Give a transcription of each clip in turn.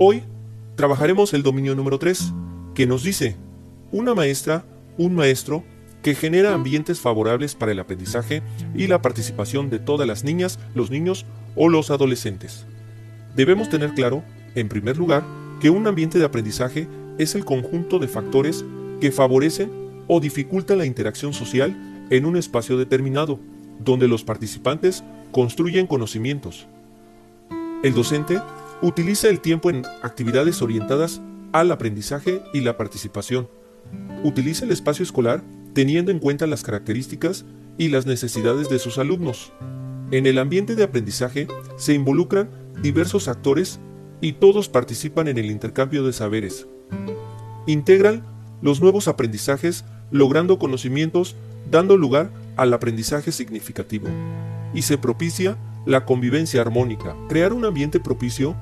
Hoy trabajaremos el dominio número 3, que nos dice, una maestra, un maestro, que genera ambientes favorables para el aprendizaje y la participación de todas las niñas, los niños o los adolescentes. Debemos tener claro, en primer lugar, que un ambiente de aprendizaje es el conjunto de factores que favorecen o dificultan la interacción social en un espacio determinado, donde los participantes construyen conocimientos. El docente utiliza el tiempo en actividades orientadas al aprendizaje y la participación. Utiliza el espacio escolar teniendo en cuenta las características y las necesidades de sus alumnos. En el ambiente de aprendizaje se involucran diversos actores y todos participan en el intercambio de saberes. Integran los nuevos aprendizajes logrando conocimientos dando lugar al aprendizaje significativo. Y se propicia la convivencia armónica. Crear un ambiente propicio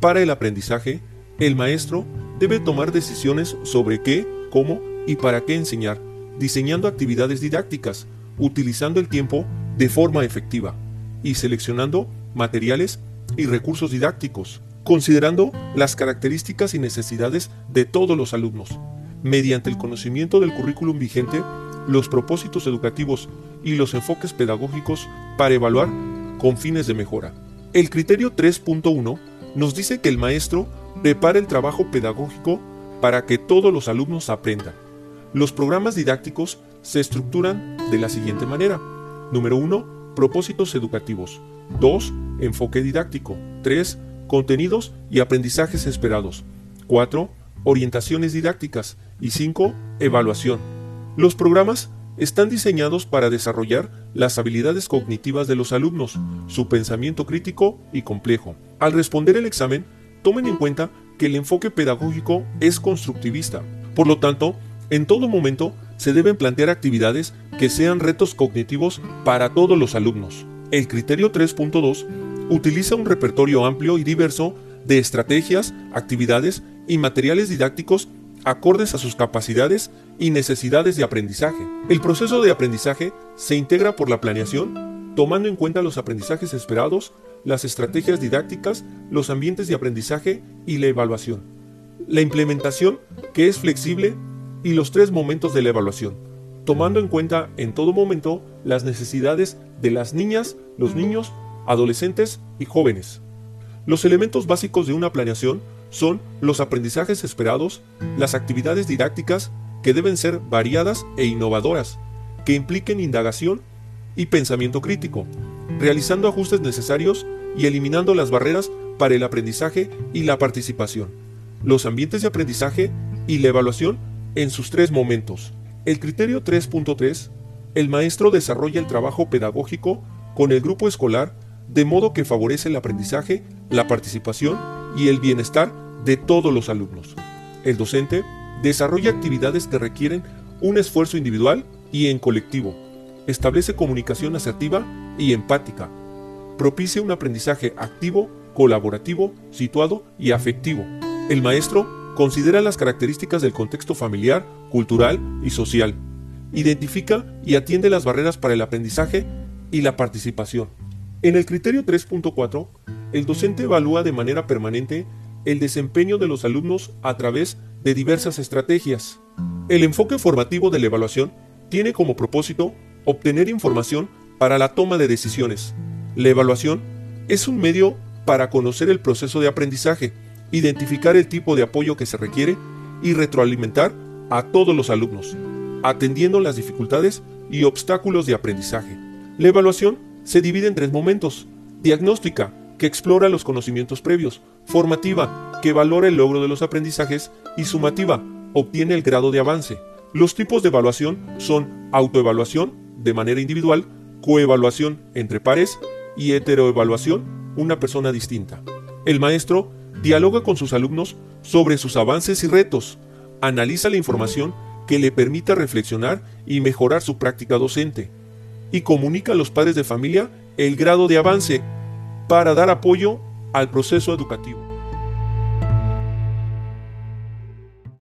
para el aprendizaje, el maestro debe tomar decisiones sobre qué, cómo y para qué enseñar, diseñando actividades didácticas, utilizando el tiempo de forma efectiva y seleccionando materiales y recursos didácticos, considerando las características y necesidades de todos los alumnos, mediante el conocimiento del currículum vigente, los propósitos educativos y los enfoques pedagógicos para evaluar con fines de mejora. El criterio 3.1 nos dice que el maestro prepara el trabajo pedagógico para que todos los alumnos aprendan. Los programas didácticos se estructuran de la siguiente manera. Número 1. Propósitos educativos. 2. Enfoque didáctico. 3. Contenidos y aprendizajes esperados. 4. Orientaciones didácticas. Y 5. Evaluación. Los programas están diseñados para desarrollar las habilidades cognitivas de los alumnos, su pensamiento crítico y complejo. Al responder el examen, tomen en cuenta que el enfoque pedagógico es constructivista. Por lo tanto, en todo momento se deben plantear actividades que sean retos cognitivos para todos los alumnos. El criterio 3.2 utiliza un repertorio amplio y diverso de estrategias, actividades y materiales didácticos acordes a sus capacidades y necesidades de aprendizaje. El proceso de aprendizaje se integra por la planeación, tomando en cuenta los aprendizajes esperados, las estrategias didácticas, los ambientes de aprendizaje y la evaluación. La implementación, que es flexible, y los tres momentos de la evaluación, tomando en cuenta en todo momento las necesidades de las niñas, los niños, adolescentes y jóvenes. Los elementos básicos de una planeación son los aprendizajes esperados, las actividades didácticas que deben ser variadas e innovadoras, que impliquen indagación y pensamiento crítico, realizando ajustes necesarios y eliminando las barreras para el aprendizaje y la participación, los ambientes de aprendizaje y la evaluación en sus tres momentos. El criterio 3.3, el maestro desarrolla el trabajo pedagógico con el grupo escolar de modo que favorece el aprendizaje, la participación y el bienestar de todos los alumnos. El docente desarrolla actividades que requieren un esfuerzo individual y en colectivo, establece comunicación asertiva y empática, propicia un aprendizaje activo, colaborativo, situado y afectivo. El maestro considera las características del contexto familiar, cultural y social, identifica y atiende las barreras para el aprendizaje y la participación. En el criterio 3.4, el docente evalúa de manera permanente el desempeño de los alumnos a través de diversas estrategias. El enfoque formativo de la evaluación tiene como propósito obtener información para la toma de decisiones. La evaluación es un medio para conocer el proceso de aprendizaje, identificar el tipo de apoyo que se requiere y retroalimentar a todos los alumnos, atendiendo las dificultades y obstáculos de aprendizaje. La evaluación se divide en tres momentos. Diagnóstica, que explora los conocimientos previos, formativa, que valora el logro de los aprendizajes, y sumativa, obtiene el grado de avance. Los tipos de evaluación son autoevaluación, de manera individual, coevaluación entre pares y heteroevaluación, una persona distinta. El maestro dialoga con sus alumnos sobre sus avances y retos, analiza la información que le permita reflexionar y mejorar su práctica docente, y comunica a los padres de familia el grado de avance para dar apoyo al proceso educativo.